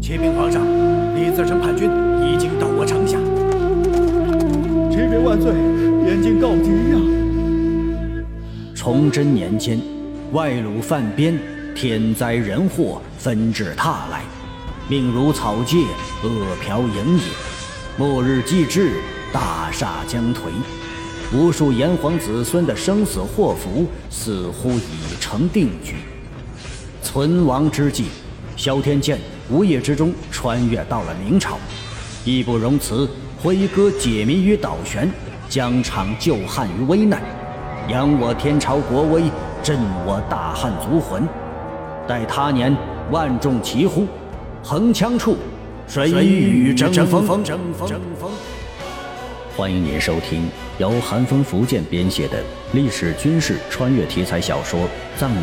启禀皇上，李自成叛军已经到我城下。启禀万岁，边境告急呀！崇祯年间，外虏犯边，天灾人祸纷至沓来，命如草芥，恶殍盈野，末日既至，大厦将颓。无数炎黄子孙的生死祸福似乎已成定局。存亡之际，萧天剑无意之中穿越到了明朝，义不容辞，挥戈解民于倒悬，疆场救汉于危难，扬我天朝国威，振我大汉族魂。待他年万众齐呼，横枪处，谁与争锋？欢迎您收听由寒风福建编写的历史军事穿越题材小说《藏民》。